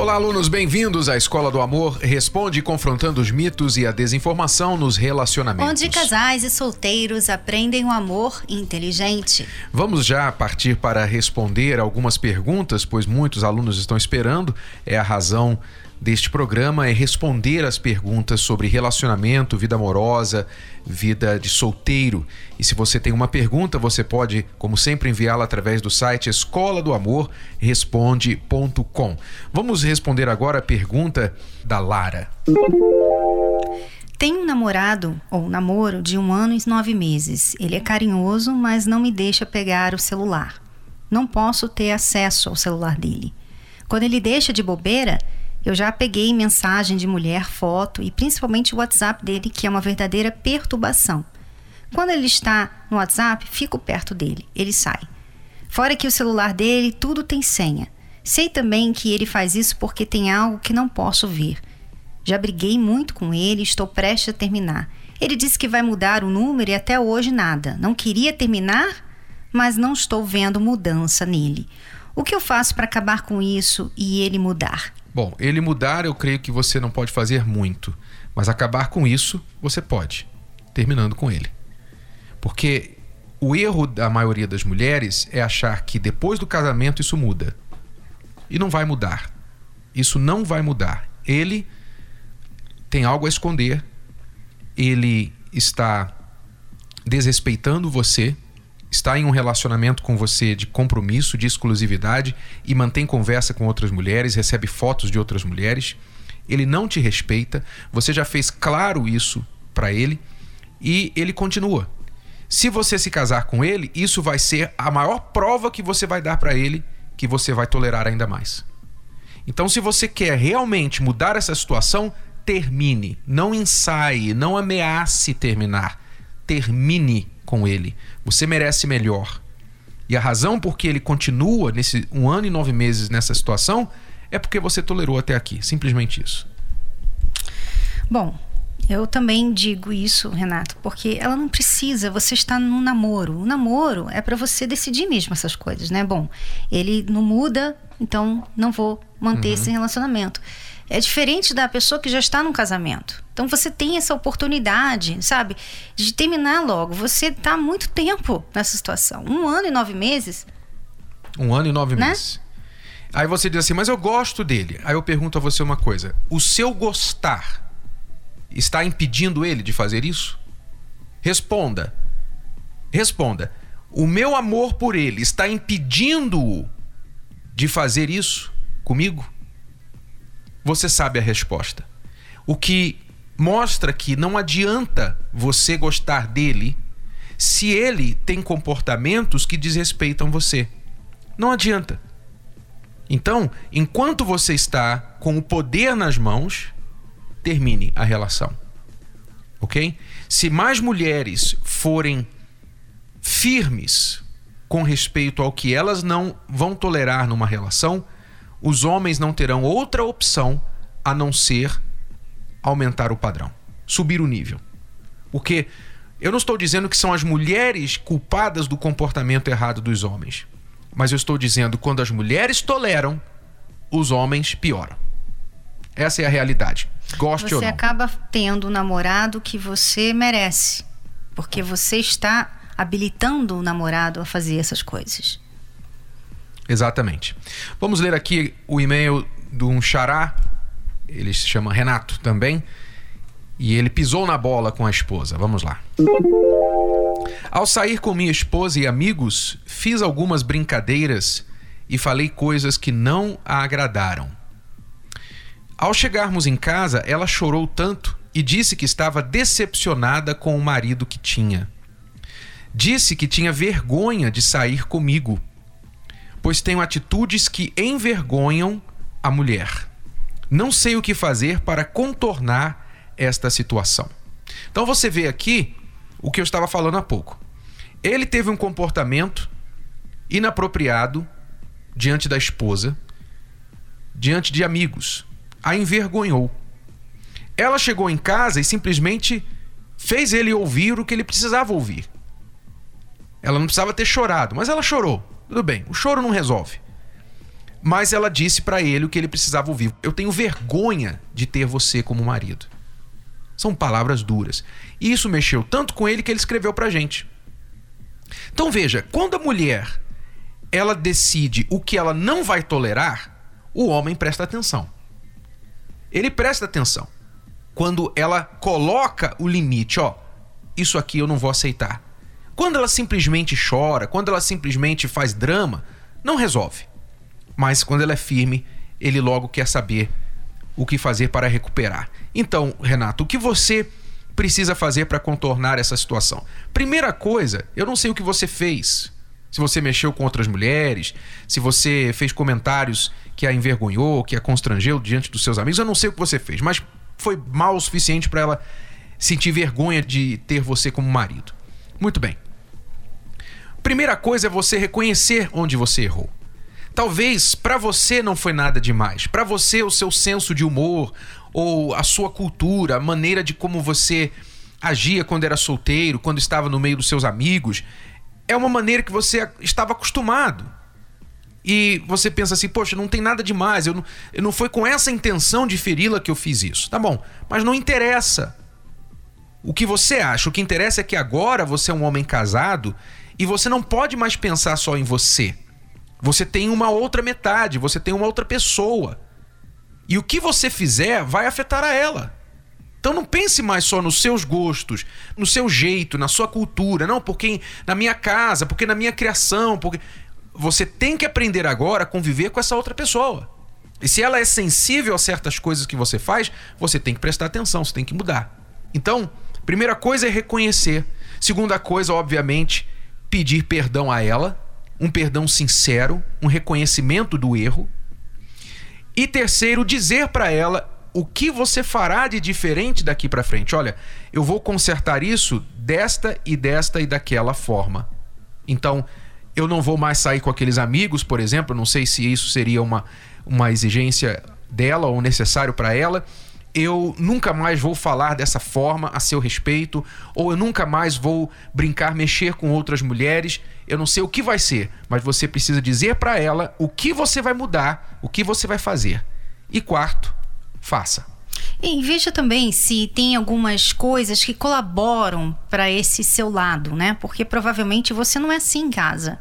Olá, alunos, bem-vindos à Escola do Amor Responde confrontando os mitos e a desinformação nos relacionamentos. Onde casais e solteiros aprendem o amor inteligente. Vamos já partir para responder algumas perguntas, pois muitos alunos estão esperando. É a razão deste programa é responder as perguntas sobre relacionamento, vida amorosa, vida de solteiro. E se você tem uma pergunta, você pode, como sempre, enviá-la através do site escola do amor responde.com. Vamos responder agora a pergunta da Lara. Tenho um namorado ou namoro de um ano e nove meses. Ele é carinhoso, mas não me deixa pegar o celular. Não posso ter acesso ao celular dele. Quando ele deixa de bobeira, eu já peguei mensagem de mulher, foto e principalmente o WhatsApp dele, que é uma verdadeira perturbação. Quando ele está no WhatsApp, fico perto dele, ele sai. Fora que o celular dele tudo tem senha. Sei também que ele faz isso porque tem algo que não posso ver. Já briguei muito com ele estou prestes a terminar. Ele disse que vai mudar o número e até hoje nada. Não queria terminar, mas não estou vendo mudança nele. O que eu faço para acabar com isso e ele mudar? Bom, ele mudar, eu creio que você não pode fazer muito, mas acabar com isso, você pode, terminando com ele. Porque o erro da maioria das mulheres é achar que depois do casamento isso muda. E não vai mudar. Isso não vai mudar. Ele tem algo a esconder, ele está desrespeitando você, está em um relacionamento com você de compromisso, de exclusividade e mantém conversa com outras mulheres, recebe fotos de outras mulheres, ele não te respeita, você já fez claro isso para ele e ele continua. Se você se casar com ele, isso vai ser a maior prova que você vai dar para ele que você vai tolerar ainda mais. Então, se você quer realmente mudar essa situação, termine, não ensaie, não ameace terminar. Termine com ele. Você merece melhor. E a razão por que ele continua nesse um ano e nove meses nessa situação é porque você tolerou até aqui. Simplesmente isso. Bom, eu também digo isso, Renato, porque ela não precisa, você está no namoro. O namoro é para você decidir mesmo essas coisas, né? Bom, ele não muda, então não vou manter uhum. esse relacionamento. É diferente da pessoa que já está num casamento. Então você tem essa oportunidade, sabe, de terminar logo. Você está há muito tempo nessa situação. Um ano e nove meses. Um ano e nove né? meses. Aí você diz assim, mas eu gosto dele. Aí eu pergunto a você uma coisa: o seu gostar está impedindo ele de fazer isso? Responda. Responda. O meu amor por ele está impedindo-o de fazer isso comigo? Você sabe a resposta. O que mostra que não adianta você gostar dele se ele tem comportamentos que desrespeitam você. Não adianta. Então, enquanto você está com o poder nas mãos, termine a relação. Ok? Se mais mulheres forem firmes com respeito ao que elas não vão tolerar numa relação, os homens não terão outra opção a não ser aumentar o padrão, subir o nível. Porque eu não estou dizendo que são as mulheres culpadas do comportamento errado dos homens, mas eu estou dizendo que quando as mulheres toleram, os homens pioram. Essa é a realidade. Goste você ou não. Você acaba tendo o namorado que você merece, porque você está habilitando o namorado a fazer essas coisas. Exatamente. Vamos ler aqui o e-mail de um xará, ele se chama Renato também, e ele pisou na bola com a esposa. Vamos lá. Ao sair com minha esposa e amigos, fiz algumas brincadeiras e falei coisas que não a agradaram. Ao chegarmos em casa, ela chorou tanto e disse que estava decepcionada com o marido que tinha. Disse que tinha vergonha de sair comigo pois tenho atitudes que envergonham a mulher. Não sei o que fazer para contornar esta situação. Então você vê aqui o que eu estava falando há pouco. Ele teve um comportamento inapropriado diante da esposa, diante de amigos. A envergonhou. Ela chegou em casa e simplesmente fez ele ouvir o que ele precisava ouvir. Ela não precisava ter chorado, mas ela chorou. Tudo bem, o choro não resolve. Mas ela disse para ele o que ele precisava ouvir. Eu tenho vergonha de ter você como marido. São palavras duras. E isso mexeu tanto com ele que ele escreveu pra gente. Então veja, quando a mulher ela decide o que ela não vai tolerar, o homem presta atenção. Ele presta atenção. Quando ela coloca o limite, ó, isso aqui eu não vou aceitar. Quando ela simplesmente chora, quando ela simplesmente faz drama, não resolve. Mas quando ela é firme, ele logo quer saber o que fazer para recuperar. Então, Renato, o que você precisa fazer para contornar essa situação? Primeira coisa, eu não sei o que você fez. Se você mexeu com outras mulheres, se você fez comentários que a envergonhou, que a constrangeu diante dos seus amigos, eu não sei o que você fez, mas foi mal o suficiente para ela sentir vergonha de ter você como marido. Muito bem. Primeira coisa é você reconhecer onde você errou. Talvez para você não foi nada demais. Para você, o seu senso de humor ou a sua cultura, a maneira de como você agia quando era solteiro, quando estava no meio dos seus amigos, é uma maneira que você estava acostumado. E você pensa assim, poxa, não tem nada demais, eu não, eu não foi com essa intenção de feri-la que eu fiz isso. Tá bom, mas não interessa. O que você acha, o que interessa é que agora você é um homem casado e você não pode mais pensar só em você. Você tem uma outra metade, você tem uma outra pessoa. E o que você fizer vai afetar a ela. Então não pense mais só nos seus gostos, no seu jeito, na sua cultura, não, porque na minha casa, porque na minha criação, porque você tem que aprender agora a conviver com essa outra pessoa. E se ela é sensível a certas coisas que você faz, você tem que prestar atenção, você tem que mudar. Então, primeira coisa é reconhecer. Segunda coisa, obviamente, pedir perdão a ela um perdão sincero, um reconhecimento do erro. E terceiro, dizer para ela o que você fará de diferente daqui para frente. Olha, eu vou consertar isso desta e desta e daquela forma. Então, eu não vou mais sair com aqueles amigos, por exemplo, não sei se isso seria uma, uma exigência dela ou necessário para ela eu nunca mais vou falar dessa forma a seu respeito, ou eu nunca mais vou brincar, mexer com outras mulheres. Eu não sei o que vai ser, mas você precisa dizer para ela o que você vai mudar, o que você vai fazer. E quarto, faça. E veja também se tem algumas coisas que colaboram para esse seu lado, né? Porque provavelmente você não é assim em casa.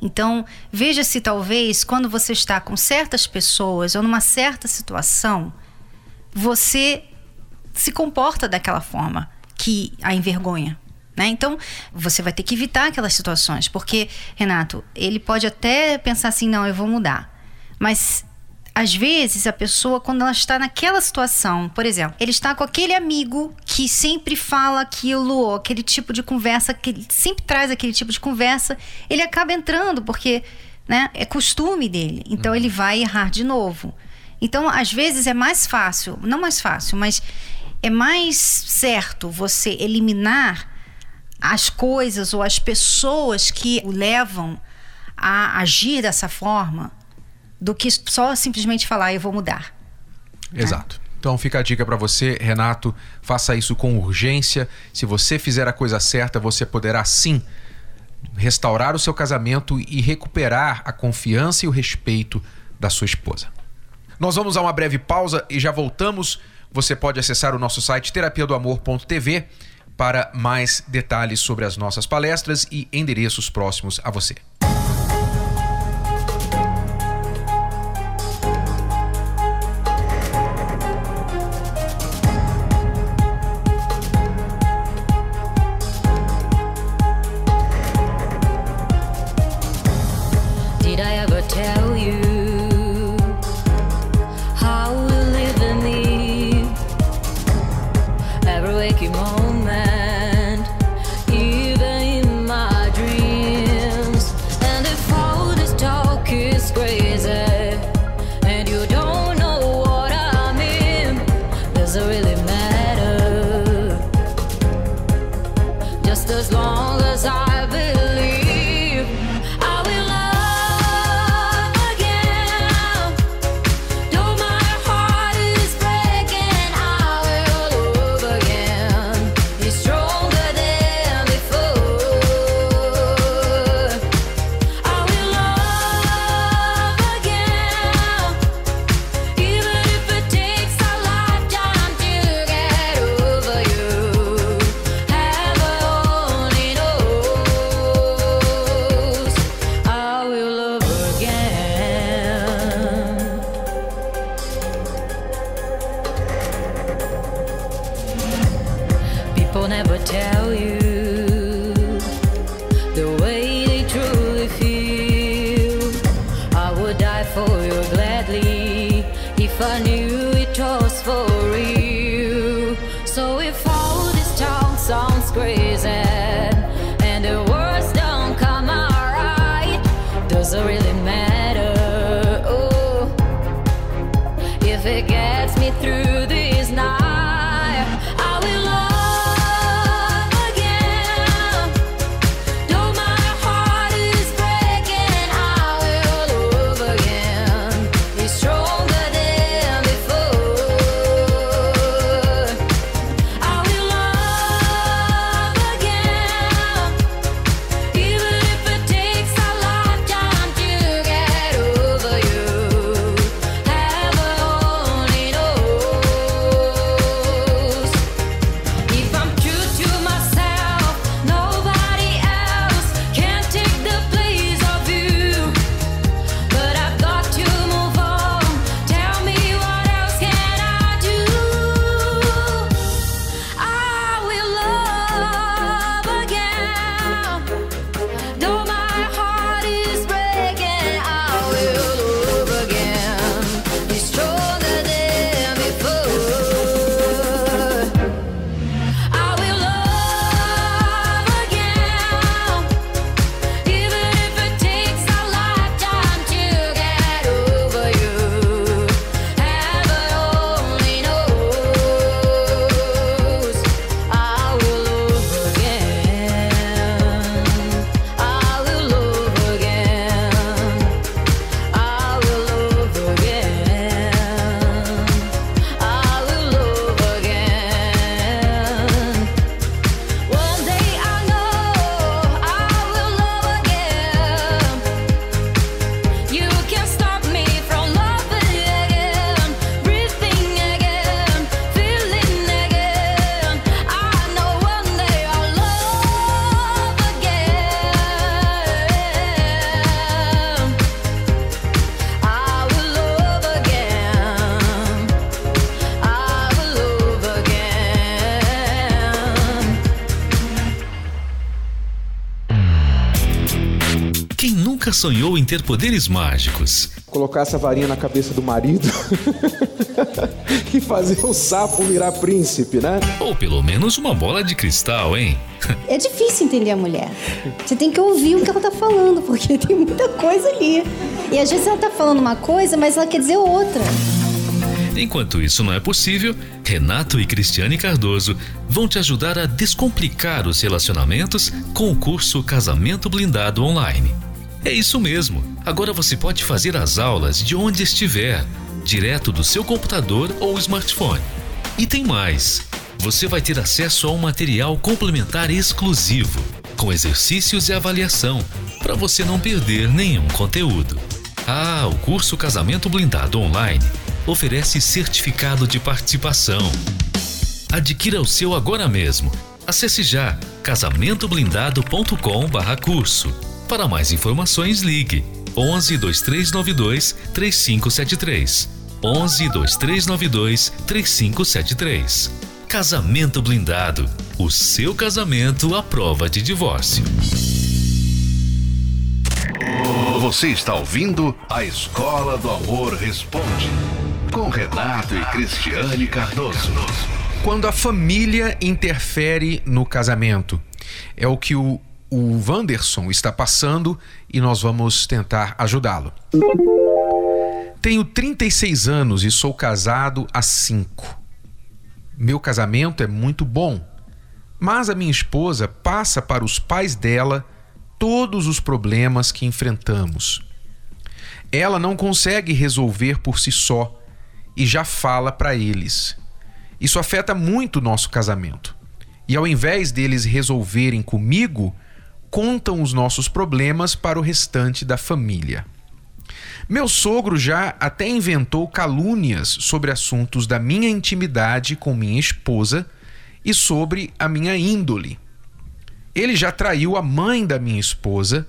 Então, veja se talvez quando você está com certas pessoas ou numa certa situação, você se comporta daquela forma que a envergonha. Né? Então, você vai ter que evitar aquelas situações, porque, Renato, ele pode até pensar assim: não, eu vou mudar. Mas às vezes a pessoa, quando ela está naquela situação, por exemplo, ele está com aquele amigo que sempre fala aquilo, aquele tipo de conversa, que sempre traz aquele tipo de conversa, ele acaba entrando, porque né, é costume dele. Então uhum. ele vai errar de novo. Então, às vezes é mais fácil, não mais fácil, mas é mais certo você eliminar as coisas ou as pessoas que o levam a agir dessa forma do que só simplesmente falar eu vou mudar. Né? Exato. Então fica a dica para você, Renato, faça isso com urgência. Se você fizer a coisa certa, você poderá sim restaurar o seu casamento e recuperar a confiança e o respeito da sua esposa. Nós vamos a uma breve pausa e já voltamos. Você pode acessar o nosso site terapiadoamor.tv para mais detalhes sobre as nossas palestras e endereços próximos a você. never tell you. Nunca sonhou em ter poderes mágicos? Colocar essa varinha na cabeça do marido e fazer o sapo virar príncipe, né? Ou pelo menos uma bola de cristal, hein? É difícil entender a mulher. Você tem que ouvir o que ela tá falando, porque tem muita coisa ali. E às vezes ela tá falando uma coisa, mas ela quer dizer outra. Enquanto isso não é possível, Renato e Cristiane Cardoso vão te ajudar a descomplicar os relacionamentos com o curso Casamento Blindado Online. É isso mesmo. Agora você pode fazer as aulas de onde estiver, direto do seu computador ou smartphone. E tem mais. Você vai ter acesso a um material complementar exclusivo, com exercícios e avaliação, para você não perder nenhum conteúdo. Ah, o curso Casamento Blindado Online oferece certificado de participação. Adquira o seu agora mesmo. Acesse já casamentoblindado.com/curso. Para mais informações, ligue 11 2392 3573. 11 2392 3573. Casamento Blindado. O seu casamento à prova de divórcio. Você está ouvindo a Escola do Amor Responde com Renato e Cristiane Cardoso. Quando a família interfere no casamento, é o que o, o Wanderson está passando e nós vamos tentar ajudá-lo. Tenho 36 anos e sou casado há 5. Meu casamento é muito bom, mas a minha esposa passa para os pais dela todos os problemas que enfrentamos. Ela não consegue resolver por si só e já fala para eles. Isso afeta muito o nosso casamento. E ao invés deles resolverem comigo, contam os nossos problemas para o restante da família. Meu sogro já até inventou calúnias sobre assuntos da minha intimidade com minha esposa e sobre a minha índole. Ele já traiu a mãe da minha esposa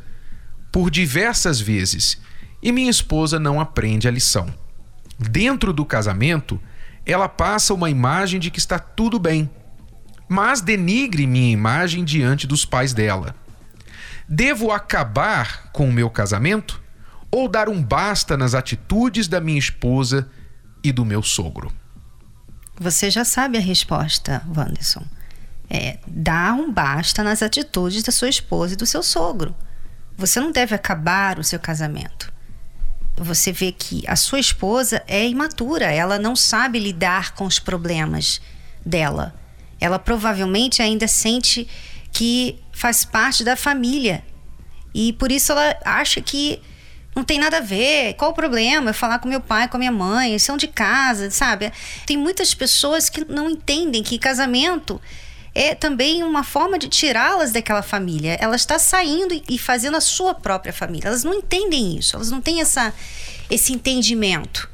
por diversas vezes e minha esposa não aprende a lição. Dentro do casamento, ela passa uma imagem de que está tudo bem, mas denigre minha imagem diante dos pais dela. Devo acabar com o meu casamento ou dar um basta nas atitudes da minha esposa e do meu sogro? Você já sabe a resposta, Wanderson é, dar um basta nas atitudes da sua esposa e do seu sogro. Você não deve acabar o seu casamento. Você vê que a sua esposa é imatura, ela não sabe lidar com os problemas dela. Ela provavelmente ainda sente que faz parte da família. E por isso ela acha que não tem nada a ver. Qual o problema? Eu falar com meu pai, com a minha mãe, são de casa, sabe? Tem muitas pessoas que não entendem que casamento é também uma forma de tirá-las daquela família. Ela está saindo e fazendo a sua própria família. Elas não entendem isso, elas não têm essa, esse entendimento.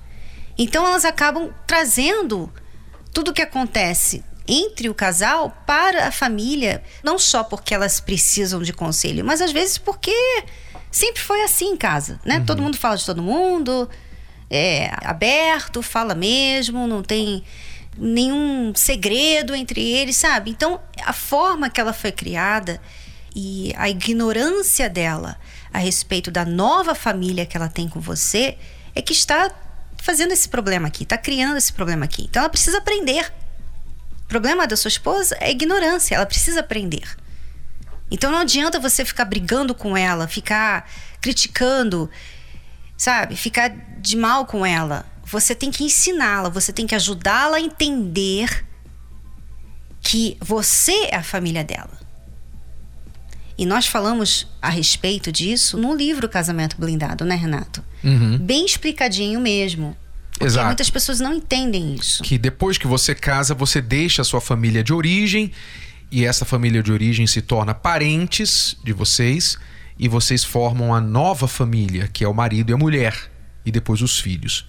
Então elas acabam trazendo tudo o que acontece entre o casal para a família, não só porque elas precisam de conselho, mas às vezes porque sempre foi assim em casa, né? Uhum. Todo mundo fala de todo mundo, é aberto, fala mesmo, não tem nenhum segredo entre eles, sabe? Então, a forma que ela foi criada e a ignorância dela a respeito da nova família que ela tem com você é que está fazendo esse problema aqui, está criando esse problema aqui. Então, ela precisa aprender. O problema da sua esposa é ignorância, ela precisa aprender. Então, não adianta você ficar brigando com ela, ficar criticando, sabe? Ficar de mal com ela você tem que ensiná-la, você tem que ajudá-la a entender que você é a família dela. E nós falamos a respeito disso no livro Casamento Blindado, né, Renato? Uhum. Bem explicadinho mesmo. Porque Exato. muitas pessoas não entendem isso. Que depois que você casa, você deixa a sua família de origem e essa família de origem se torna parentes de vocês e vocês formam a nova família, que é o marido e a mulher e depois os filhos.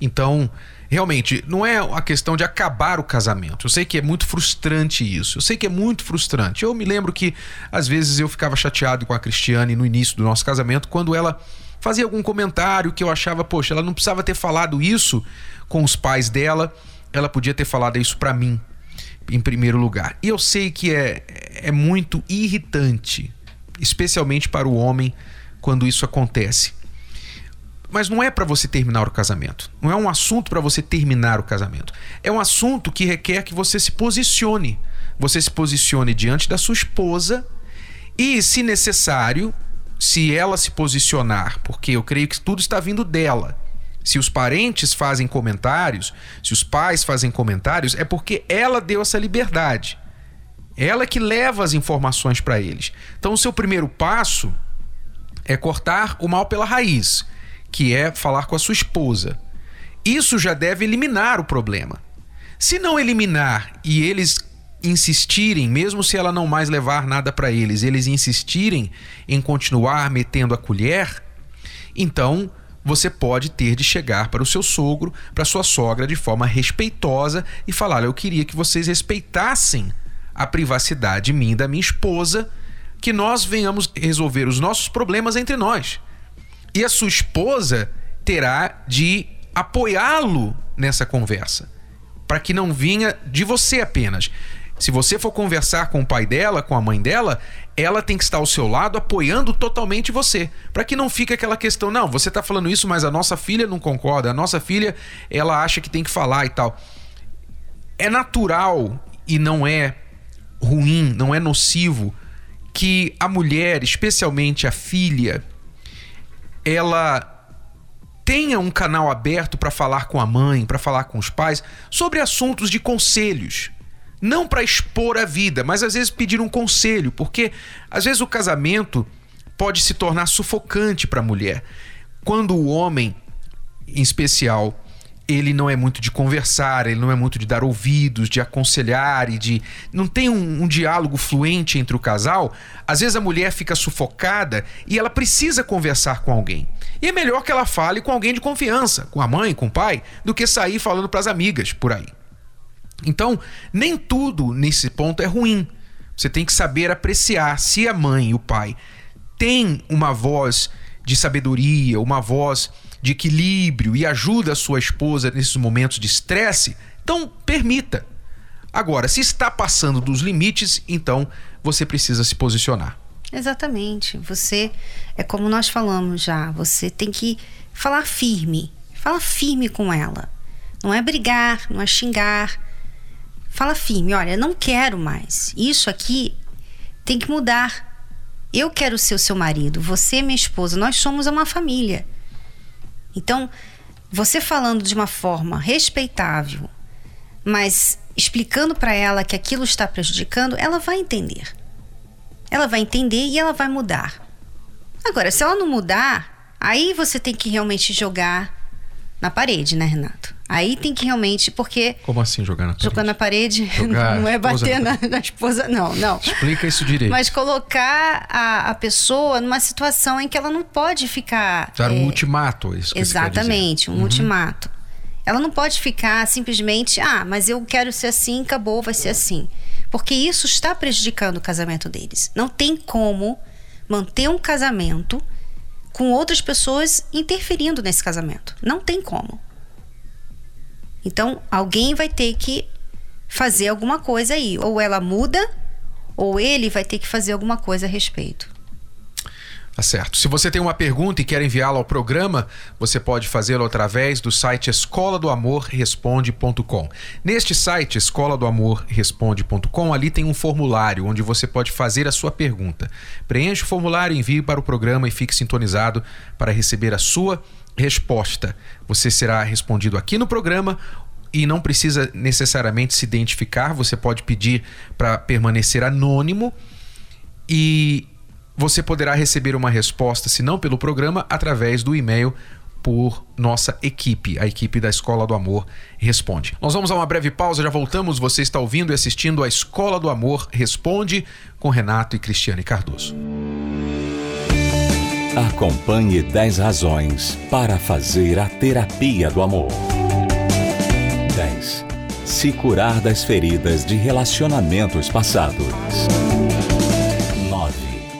Então, realmente, não é a questão de acabar o casamento. Eu sei que é muito frustrante isso. Eu sei que é muito frustrante. Eu me lembro que às vezes eu ficava chateado com a Cristiane no início do nosso casamento quando ela fazia algum comentário que eu achava, poxa, ela não precisava ter falado isso com os pais dela, ela podia ter falado isso para mim em primeiro lugar. E eu sei que é, é muito irritante, especialmente para o homem, quando isso acontece. Mas não é para você terminar o casamento. Não é um assunto para você terminar o casamento. É um assunto que requer que você se posicione. Você se posicione diante da sua esposa e, se necessário, se ela se posicionar, porque eu creio que tudo está vindo dela. Se os parentes fazem comentários, se os pais fazem comentários, é porque ela deu essa liberdade. Ela que leva as informações para eles. Então, o seu primeiro passo é cortar o mal pela raiz que é falar com a sua esposa. Isso já deve eliminar o problema. Se não eliminar e eles insistirem, mesmo se ela não mais levar nada para eles, eles insistirem em continuar metendo a colher, então você pode ter de chegar para o seu sogro, para sua sogra de forma respeitosa e falar: "Eu queria que vocês respeitassem a privacidade minha e da minha esposa, que nós venhamos resolver os nossos problemas entre nós." E a sua esposa terá de apoiá-lo nessa conversa, para que não vinha de você apenas. Se você for conversar com o pai dela, com a mãe dela, ela tem que estar ao seu lado apoiando totalmente você, para que não fique aquela questão, não, você está falando isso, mas a nossa filha não concorda, a nossa filha, ela acha que tem que falar e tal. É natural e não é ruim, não é nocivo que a mulher, especialmente a filha, ela tenha um canal aberto para falar com a mãe, para falar com os pais sobre assuntos de conselhos. Não para expor a vida, mas às vezes pedir um conselho, porque às vezes o casamento pode se tornar sufocante para a mulher. Quando o homem, em especial, ele não é muito de conversar, ele não é muito de dar ouvidos, de aconselhar e de. não tem um, um, diálogo fluente entre o casal, às vezes a mulher fica sufocada e ela precisa conversar com alguém. E é melhor que ela fale com alguém de confiança, com a mãe, com o pai, do que sair falando para as amigas por aí. Então, nem tudo nesse ponto é ruim. Você tem que saber apreciar se a mãe o pai têm uma voz de sabedoria, uma voz de equilíbrio e ajuda a sua esposa nesses momentos de estresse, então permita. Agora, se está passando dos limites, então você precisa se posicionar. Exatamente. Você é como nós falamos já, você tem que falar firme. Fala firme com ela. Não é brigar, não é xingar. Fala firme, olha, não quero mais. Isso aqui tem que mudar. Eu quero ser o seu marido, você é minha esposa, nós somos uma família. Então, você falando de uma forma respeitável, mas explicando para ela que aquilo está prejudicando, ela vai entender. Ela vai entender e ela vai mudar. Agora, se ela não mudar, aí você tem que realmente jogar na parede, né, Renato? Aí tem que realmente, porque. Como assim jogar na parede? Jogar na parede jogar não é bater na, na, esposa, não, não. Explica isso direito. Mas colocar a, a pessoa numa situação em que ela não pode ficar. Dar é, um ultimato, isso que Exatamente, um uhum. ultimato. Ela não pode ficar simplesmente, ah, mas eu quero ser assim, acabou, vai ser assim. Porque isso está prejudicando o casamento deles. Não tem como manter um casamento com outras pessoas interferindo nesse casamento. Não tem como. Então, alguém vai ter que fazer alguma coisa aí. Ou ela muda, ou ele vai ter que fazer alguma coisa a respeito. Tá certo. Se você tem uma pergunta e quer enviá-la ao programa, você pode fazê-lo através do site escola do amor responde.com. Neste site escola do amor responde.com, ali tem um formulário onde você pode fazer a sua pergunta. Preencha o formulário, envie para o programa e fique sintonizado para receber a sua resposta. Você será respondido aqui no programa e não precisa necessariamente se identificar, você pode pedir para permanecer anônimo e você poderá receber uma resposta, se não pelo programa, através do e-mail por nossa equipe, a equipe da Escola do Amor Responde. Nós vamos a uma breve pausa, já voltamos. Você está ouvindo e assistindo a Escola do Amor Responde com Renato e Cristiane Cardoso. Acompanhe 10 razões para fazer a terapia do amor. 10. Se curar das feridas de relacionamentos passados.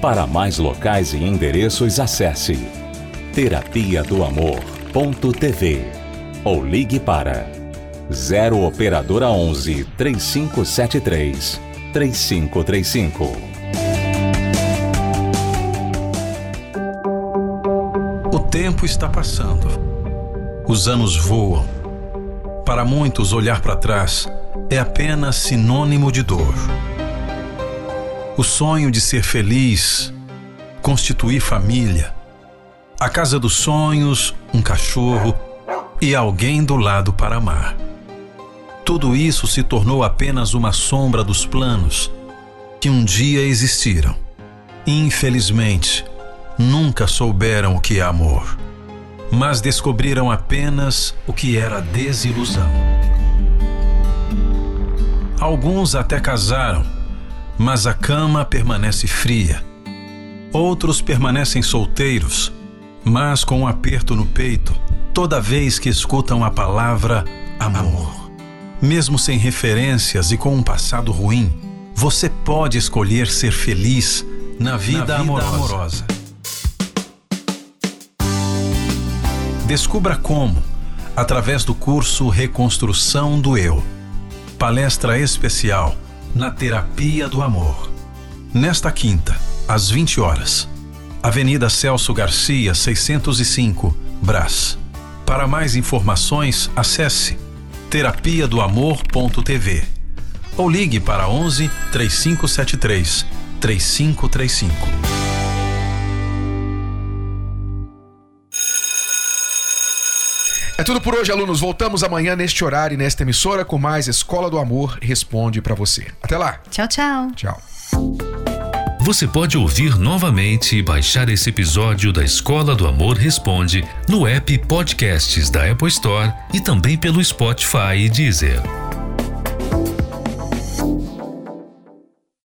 Para mais locais e endereços, acesse terapia do amor.tv ou ligue para 0 operadora 11 3573 3535. O tempo está passando. Os anos voam. Para muitos, olhar para trás é apenas sinônimo de dor. O sonho de ser feliz, constituir família, a casa dos sonhos, um cachorro e alguém do lado para amar. Tudo isso se tornou apenas uma sombra dos planos que um dia existiram. Infelizmente, nunca souberam o que é amor, mas descobriram apenas o que era desilusão. Alguns até casaram, mas a cama permanece fria. Outros permanecem solteiros, mas com um aperto no peito toda vez que escutam a palavra amor. Mesmo sem referências e com um passado ruim, você pode escolher ser feliz na vida, na vida amorosa. amorosa. Descubra como, através do curso Reconstrução do Eu. Palestra especial na Terapia do Amor. Nesta quinta, às 20 horas. Avenida Celso Garcia, 605, Brás. Para mais informações, acesse terapia do amor.tv ou ligue para 11 3573 3535. É tudo por hoje, alunos. Voltamos amanhã neste horário e nesta emissora com mais Escola do Amor Responde para você. Até lá. Tchau, tchau. Tchau. Você pode ouvir novamente e baixar esse episódio da Escola do Amor Responde no app Podcasts da Apple Store e também pelo Spotify e Deezer.